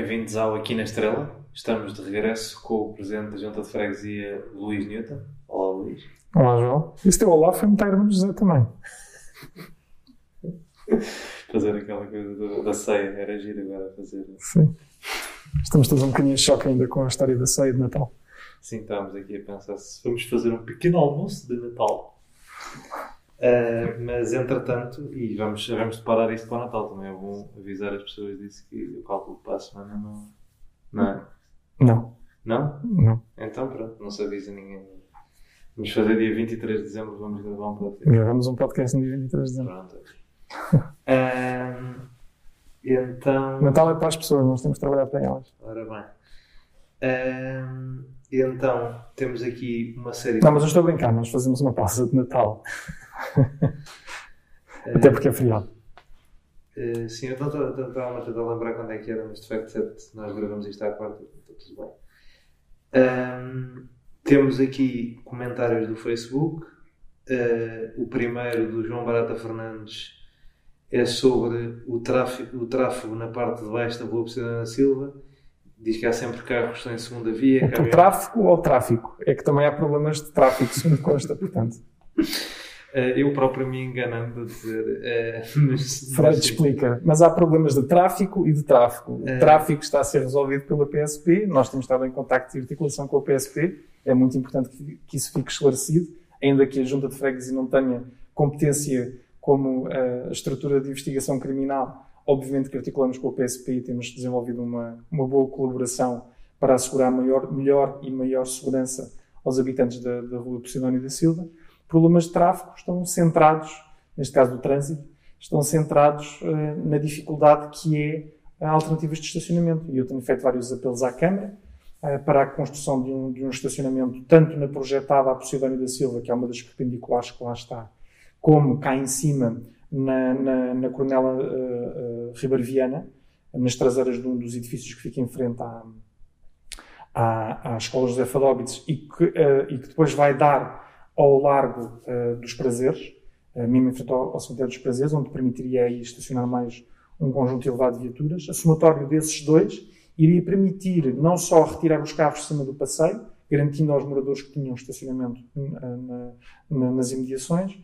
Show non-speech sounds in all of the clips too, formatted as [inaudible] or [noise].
bem-vindos ao Aqui na Estrela. Estamos de regresso com o presidente da Junta de Freguesia, Luís Newton. Olá, Luís. Olá, João. Esse teu olá foi muito grande José também. [laughs] fazer aquela coisa do, da ceia, era giro agora fazer. Sim. Estamos todos um bocadinho em choque ainda com a história da ceia de Natal. Sim, estávamos aqui a pensar se vamos fazer um pequeno almoço de Natal. Uh, mas entretanto, e vamos, vamos parar isto para o Natal também. É bom avisar as pessoas disso que eu calculo para a semana não. Não é? Não. Não? Não. Então pronto, não se avisa ninguém. Vamos fazer dia 23 de dezembro, vamos gravar um podcast. Gravamos um podcast no dia 23 de dezembro. Pronto. um, [laughs] então. Natal é para as pessoas, nós temos que trabalhar para elas. Ora bem. Um, então, temos aqui uma série. Não, mas eu estou a brincar, nós fazemos uma pausa de Natal. [laughs] Até porque é feriado. Uh, sim, eu estava a tentar lembrar quando é que era, mas de facto nós gravamos isto à quarta, está tudo bem. Um, temos aqui comentários do Facebook. Uh, o primeiro do João Barata Fernandes é sobre o tráfego, o tráfego na parte de baixo da Rua Presidente Silva. Diz que há sempre carros em segunda via. É o tráfego ou tráfico? É que também há problemas de tráfego, segundo consta, portanto. [laughs] Uh, eu próprio me enganando a dizer. Uh, [laughs] mas, Freud mas, explica. Mas há problemas de tráfico e de tráfego. O uh, tráfico está a ser resolvido pela PSP. Nós temos estado em contacto e articulação com a PSP. É muito importante que, que isso fique esclarecido, ainda que a Junta de Freguesia não tenha competência como a estrutura de investigação criminal. Obviamente que articulamos com a PSP e temos desenvolvido uma, uma boa colaboração para assegurar maior, melhor e maior segurança aos habitantes da, da Rua Posidónio da Silva problemas de tráfego estão centrados, neste caso do trânsito, estão centrados uh, na dificuldade que é alternativas de estacionamento. E eu tenho feito vários apelos à Câmara uh, para a construção de um, de um, estacionamento, tanto na projetada à Posidónia da Silva, que é uma das perpendiculares que lá está, como cá em cima, na, na, na Coronela uh, Ribarviana, nas traseiras de um dos edifícios que fica em frente à, à, à Escola José Fadóbites e e que depois vai dar ao largo uh, dos prazeres, uh, mesmo em frente ao, ao cemitério dos prazeres, onde permitiria aí estacionar mais um conjunto elevado de viaturas. A somatório desses dois iria permitir não só retirar os carros de cima do passeio, garantindo aos moradores que tinham estacionamento na, na, nas imediações,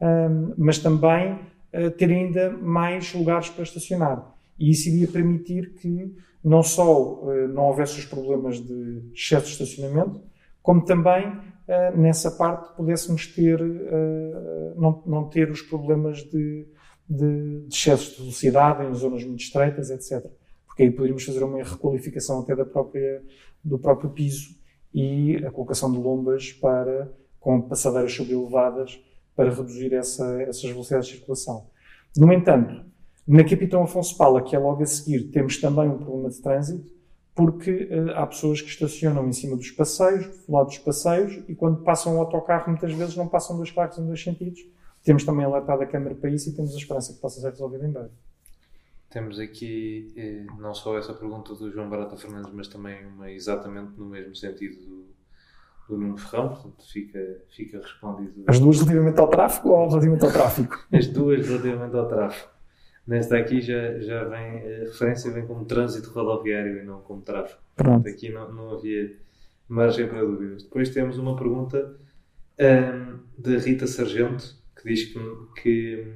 um, mas também uh, ter ainda mais lugares para estacionar. E isso iria permitir que não só uh, não houvesse os problemas de excesso de estacionamento, como também uh, nessa parte pudéssemos ter, uh, não, não ter os problemas de, de, de excesso de velocidade em zonas muito estreitas, etc. Porque aí poderíamos fazer uma requalificação até da própria, do próprio piso e a colocação de lombas para, com passadeiras subelevadas para reduzir essa, essas velocidades de circulação. No entanto, na Capitão Afonso Pala, que é logo a seguir, temos também um problema de trânsito, porque uh, há pessoas que estacionam em cima dos passeios, do lado dos passeios, e quando passam o autocarro, muitas vezes não passam dois carros em dois sentidos. Temos também alertado a Câmara para isso e temos a esperança que possa ser resolvido em breve. Temos aqui eh, não só essa pergunta do João Barata Fernandes, mas também uma exatamente no mesmo sentido do, do Nuno Ferrão, portanto fica, fica respondido. As duas relativamente ao tráfego ou relativamente ao tráfego? As duas relativamente ao tráfego. Nesta aqui já, já vem, a referência vem como trânsito rodoviário e não como tráfego. Pronto. Aqui não, não havia margem para dúvidas. Depois temos uma pergunta um, da Rita Sargento, que diz que, que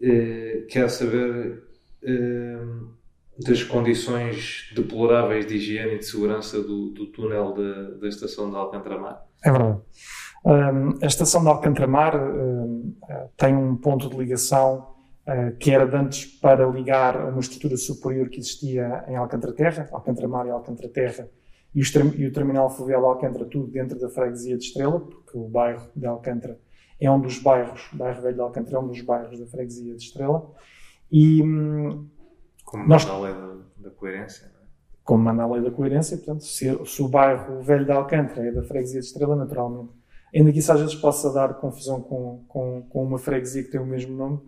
uh, quer saber uh, das condições deploráveis de higiene e de segurança do, do túnel da, da estação de Alcantramar. É verdade. Um, a estação de Alcantramar um, tem um ponto de ligação que era de antes para ligar a uma estrutura superior que existia em Alcântara Terra, Alcântara Mar e Alcântara Terra, e, e, o terminal fluvial Alcântara, tudo dentro da freguesia de Estrela, porque o bairro de Alcântara é um dos bairros, o bairro velho de Alcântara é um dos bairros da freguesia de Estrela. E, hum, como nós, manda a lei da, da coerência, não é? Como manda a lei da coerência, portanto, se, se o bairro velho de Alcântara é da freguesia de Estrela, naturalmente. Ainda que isso às vezes possa dar confusão com, com, com uma freguesia que tem o mesmo nome,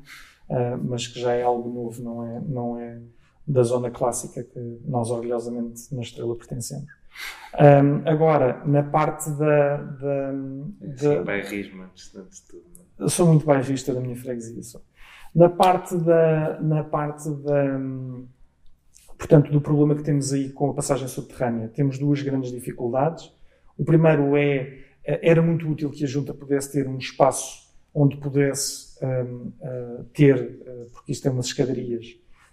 uh, mas que já é algo novo, não é, não é da zona clássica que nós orgulhosamente na Estrela pertencemos. Um, agora, na parte da. da, é Sim, bairrismo, antes de tudo. É? Sou muito bairrista da minha freguesia. Sou. Na parte da. Na parte da portanto, do problema que temos aí com a passagem subterrânea. Temos duas grandes dificuldades. O primeiro é, era muito útil que a Junta pudesse ter um espaço onde pudesse um, uh, ter, uh, porque isto tem umas escadarias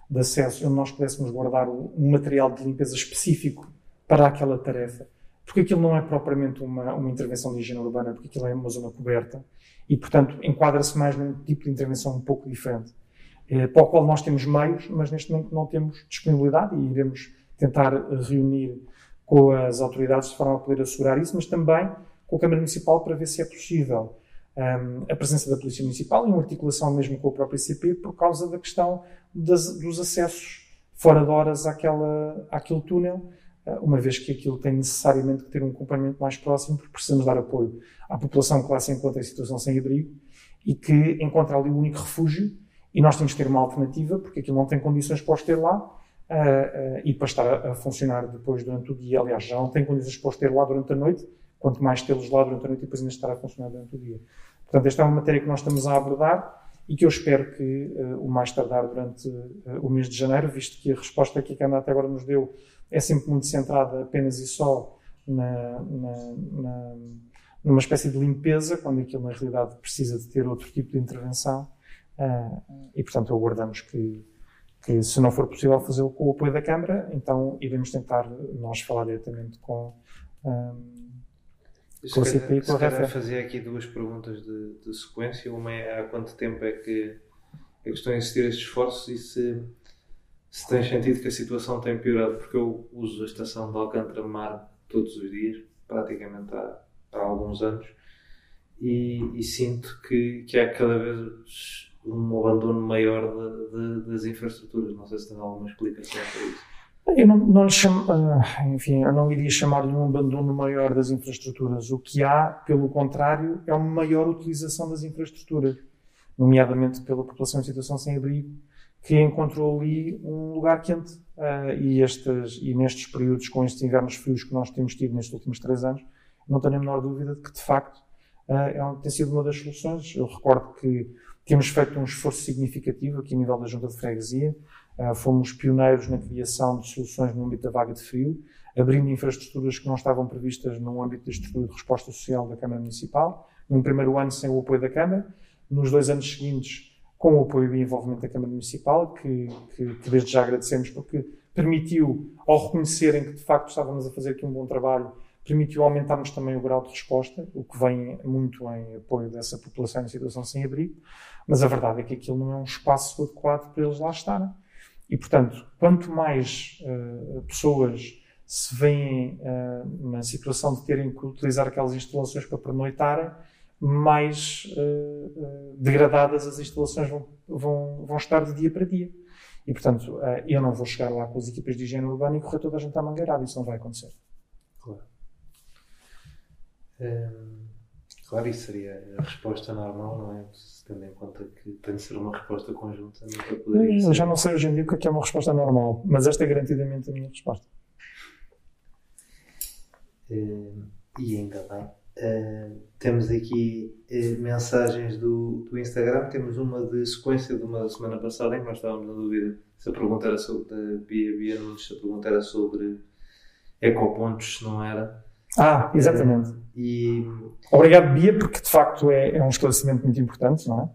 de acesso, onde nós pudéssemos guardar um material de limpeza específico para aquela tarefa. Porque aquilo não é propriamente uma, uma intervenção de higiene urbana, porque aquilo é uma zona coberta e, portanto, enquadra-se mais num tipo de intervenção um pouco diferente, eh, para o qual nós temos meios, mas neste momento não temos disponibilidade e iremos tentar reunir com as autoridades de forma a poder assegurar isso, mas também com a Câmara Municipal para ver se é possível um, a presença da Polícia Municipal, em articulação mesmo com o próprio ICP, por causa da questão das, dos acessos fora de horas àquela, àquele túnel, ah, uma vez que aquilo tem necessariamente que ter um acompanhamento mais próximo, porque precisamos dar apoio à população que lá se encontra em situação sem abrigo e que encontra ali o único refúgio, e nós temos que ter uma alternativa, porque aquilo não tem condições para os ter lá, uh, uh, e para estar a, funcionar depois durante o dia. Aliás, já não tem condições para os ter lá durante a noite, quanto mais tê-los lá durante a noite e depois ainda estar a funcionar durante o dia. Portanto, esta é uma matéria que nós estamos a abordar e que eu espero que uh, o mais tardar durante uh, o mês de janeiro, visto que a resposta que a Câmara até agora nos deu é sempre muito centrada apenas e só na, na, na, numa espécie de limpeza, quando aquilo na realidade precisa de ter outro tipo de intervenção. Uh, e, portanto, aguardamos que, que, se não for possível fazê-lo com o apoio da Câmara, então iremos tentar nós falar diretamente com. Com o CPI e com a fazer aqui duas perguntas de, de, sequência. Uma é há quanto tempo é que, é que estão a existir estes esforços e se, se tem sentido que a situação tem piorado, porque eu uso a estação de Alcântara Mar todos os dias, praticamente há, há alguns anos, e, e, sinto que, que há cada vez um abandono maior de, de, das infraestruturas. Não sei se tem alguma explicação para isso. Eu não, não lhe chamo, ah, enfim, eu não iria chamar-lhe um abandono maior das infraestruturas. O que há, pelo contrário, é uma maior utilização das infraestruturas, nomeadamente pela população em situação sem abrigo, que encontrou ali um lugar quente. Uh, e, estes, e nestes períodos, com estes invernos frios que nós temos tido nestes últimos três anos, não tenho a menor dúvida de que, de facto, uh, é, tem sido uma das soluções. Eu recordo que temos feito um esforço significativo aqui a nível da Junta de Freguesia, ah, fomos pioneiros na criação de soluções no âmbito da vaga de frio, abrindo infraestruturas que não estavam previstas no âmbito da estrutura de resposta social da Câmara Municipal. Num primeiro ano sem o apoio da Câmara, nos dois anos seguintes com o apoio e envolvimento da Câmara Municipal, que, que, que desde já agradecemos porque permitiu, ao reconhecerem que de facto estávamos a fazer aqui um bom trabalho, permitiu aumentarmos também o grau de resposta, o que vem muito em apoio dessa população em situação sem abrigo, mas a verdade é que aquilo não é um espaço adequado para eles lá estarem. E, portanto, quanto mais uh, pessoas se veem uh, na situação de terem que utilizar aquelas instalações para pernoitarem, mais uh, degradadas as instalações vão, vão, vão estar de dia para dia. E, portanto, eu não vou chegar lá com as equipas de higiene urbana e correr toda a gente à mangueirada. Isso não vai acontecer. Claro. Hum, claro, isso seria a resposta normal, não é? tendo em conta que tem de ser uma resposta conjunta, nunca poderia ser. Eu já não sei hoje em dia o que é, é uma resposta normal, mas esta é garantidamente a minha resposta. Uh, e ainda bem. Uh, temos aqui uh, mensagens do, do Instagram. Temos uma de sequência de uma semana passada em que nós estávamos na dúvida se a pergunta era sobre da Bia Bia Nunes, se a pergunta era sobre ecopontos, se não era. Ah, exatamente. Uh, e... Obrigado, Bia, porque de facto é, é um esclarecimento muito importante, não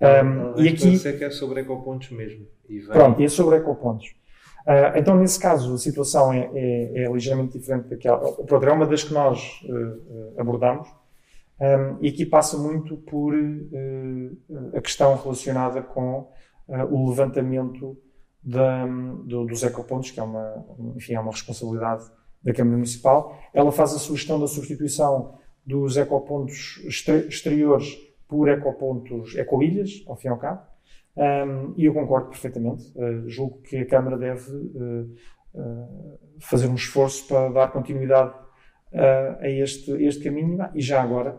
é? Um, e aqui. que é sobre ecopontos mesmo. E vem... Pronto, e é sobre ecopontos. Uh, então, nesse caso, a situação é, é, é ligeiramente diferente daquela. Pronto, é uma das que nós uh, abordamos. Um, e aqui passa muito por a questão relacionada com o levantamento da, do, dos ecopontos, que é uma, enfim, é uma responsabilidade da Câmara Municipal. Ela faz a sugestão da substituição dos ecopontos exteriores por ecopontos, ecoilhas, ao fim e ao cabo. Um, e eu concordo perfeitamente. Uh, julgo que a Câmara deve uh, uh, fazer um esforço para dar continuidade a este, este caminho e já agora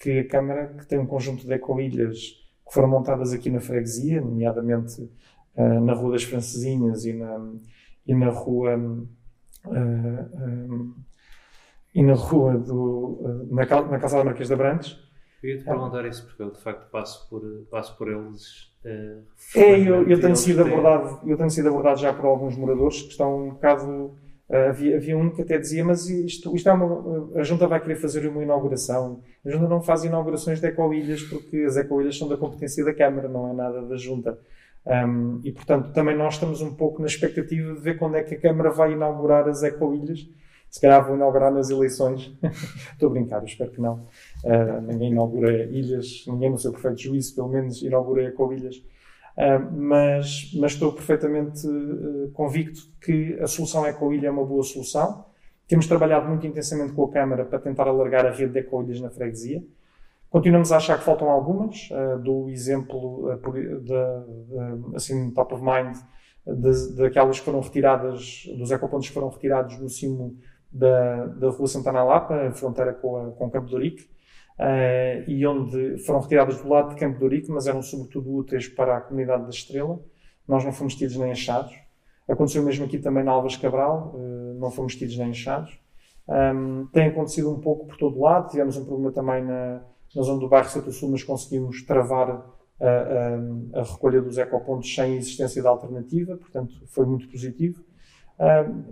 que a Câmara, que tem um conjunto de ecoilhas que foram montadas aqui na freguesia, nomeadamente na Rua das Francesinhas e na, e na Rua uh, e na rua do, uh, na, na calçada Marquês de Abrantes, Eu ia te perguntar isso porque eu de facto passo por, passo por eles. Uh, é, eu, eu tenho sido abordado, eu tenho sido abordado já por alguns moradores que estão um bocado. Uh, havia, havia um que até dizia, mas isto, isto é uma, a Junta vai querer fazer uma inauguração. A Junta não faz inaugurações de ecoilhas porque as ecoilhas são da competência da Câmara, não é nada da Junta. Um, e, portanto, também nós estamos um pouco na expectativa de ver quando é que a Câmara vai inaugurar as ecoilhas se calhar vou inaugurar nas eleições. [laughs] Estou a brincar, espero que não. Uh, ninguém inaugura ilhas, ninguém no seu perfeito juízo, pelo menos inaugura ecoilhas. Uh, mas, mas estou perfeitamente uh, convicto que a solução ecoilha é uma boa solução. Temos trabalhado muito intensamente com a Câmara para tentar alargar a rede de ecoilhas na freguesia. Continuamos a achar que faltam algumas. Uh, do exemplo, uh, de, assim, top of mind, daquelas que foram retiradas, dos ecopontos que foram retirados no cimo da, da Rua Santana Lapa, fronteira com, a, com Campo de Ourique, uh, e onde foram retiradas do lado de Campo de Ourique, mas eram sobretudo úteis para a comunidade da Estrela. Nós não fomos tidos nem achados. Aconteceu mesmo aqui também na Alves Cabral, uh, não fomos tidos nem achados. Um, tem acontecido um pouco por todo lado. Tivemos um problema também na, na zona do bairro Santo Sul, mas conseguimos travar a, a, a, recolha dos ecopontos sem existência de alternativa, portanto foi muito positivo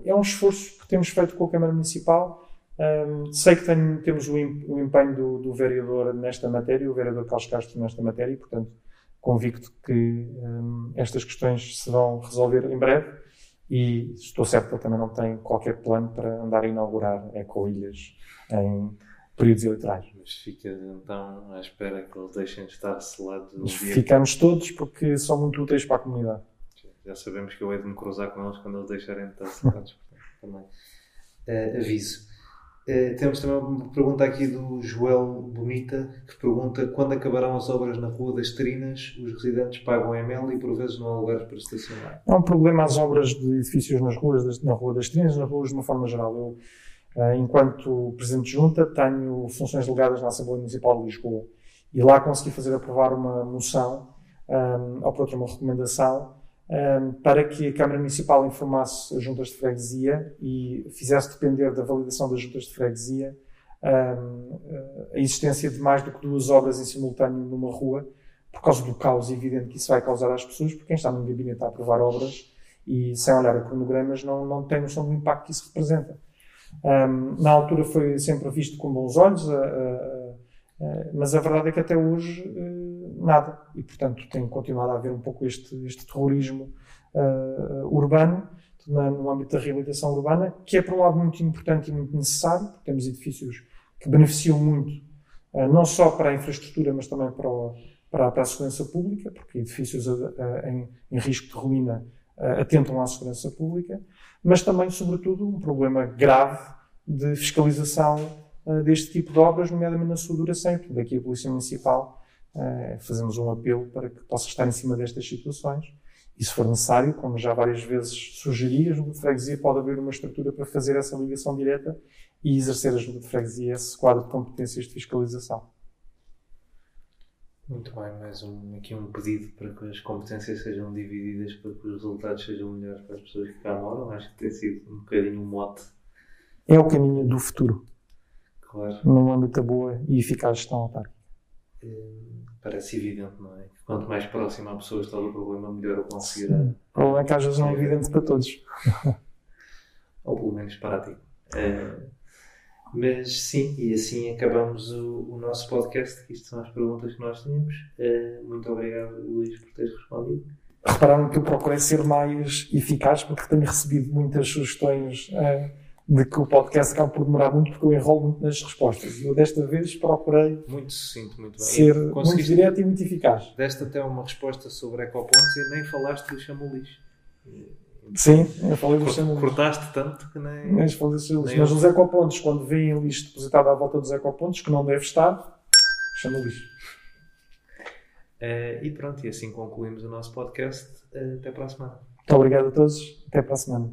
é um esforço que temos feito com a Câmara Municipal. sei que tenho, temos o, empenho do, do, vereador nesta matéria, o vereador Carlos Castro nesta matéria, e, portanto, convicto que estas questões se vão resolver em breve. E estou certo que ele também não tem qualquer plano para andar a inaugurar ecoilhas em períodos eleitorais. Mas fica então à espera que eles deixem de estar selados. Ficamos todos porque são muito úteis para a comunidade já sabemos que eu hei de me cruzar com eles quando eles deixarem de estar sentados. [laughs] também. Uh, aviso. Uh, temos também uma pergunta aqui do Joel Bonita que pergunta quando acabarão as obras na Rua das Trinas, os residentes pagam ML e por vezes não há lugares para estacionar. É um problema as obras de edifícios nas ruas, na Rua das Trinas, nas ruas de uma forma geral. Eu, enquanto Presidente de Junta, tenho funções delegadas na Assembleia Municipal de Lisboa e lá consegui fazer aprovar uma moção, um, ou por outra uma recomendação, um, para que a Câmara Municipal informasse as juntas de freguesia e fizesse depender da validação das juntas de freguesia um, a existência de mais do que duas obras em simultâneo numa rua, por causa do caos evidente que isso vai causar às pessoas, porque quem está no gabinete a aprovar obras e sem olhar a cronogramas não, não tem noção do impacto que isso representa. Um, na altura foi sempre visto com bons olhos, mas a verdade é que até hoje nada. E, portanto, tem continuado a haver um pouco este, este terrorismo uh, urbano, no âmbito da reabilitação urbana, que é, por um lado, muito importante e muito necessário, porque temos edifícios que beneficiam muito, uh, não só para a infraestrutura, mas também para, o, para, para a segurança pública, porque edifícios em, em, risco de ruína atentam à segurança pública, mas também, sobretudo, um problema grave de fiscalização deste tipo de obras, nomeadamente na sua duração. Daqui a Polícia Municipal eh, fazemos um apelo para que possa estar em cima destas situações. E se for necessário, como já várias vezes sugeri, a Junta de Freguesia pode abrir uma estrutura para fazer essa ligação direta e exercer a Junta de Freguesia esse quadro de competências de fiscalização. Muito bem, mais um, aqui um pedido para que as competências sejam divididas para que os resultados sejam melhores para as pessoas que cá moram. Acho que tem sido um bocadinho um mote. É o caminho do futuro. Claro. Num âmbito boa e eficaz gestão autárquica. É parece evidente, não é? Quanto mais próximo a pessoa está do problema, melhor o conseguirá. O problema é que às vezes não é evidente para todos. [laughs] Ou pelo menos para ti. É, mas sim, e assim acabamos o, o, nosso podcast. Isto são as perguntas que nós tínhamos. É, muito obrigado, Luís, por teres respondido. Repararam que eu procurei ser mais eficaz porque tenho recebido muitas sugestões. É, de que o podcast acaba por demorar muito porque eu enrolo muito nas respostas. Eu desta vez procurei muito sucinto, muito bem. ser muito direto e muito eficaz. Deste até uma resposta sobre ecopontos e nem falaste do chamulis. Sim, eu falei do chamulis. Cortaste tanto que nem... nem falei do chamulis. Mas os ecopontos, quando vêm lixo depositado à volta dos ecopontos, que não deve estar, chamulis. Uh, e pronto, e assim concluímos o nosso podcast. Uh, até para a semana. Muito obrigado a todos. Até para a semana.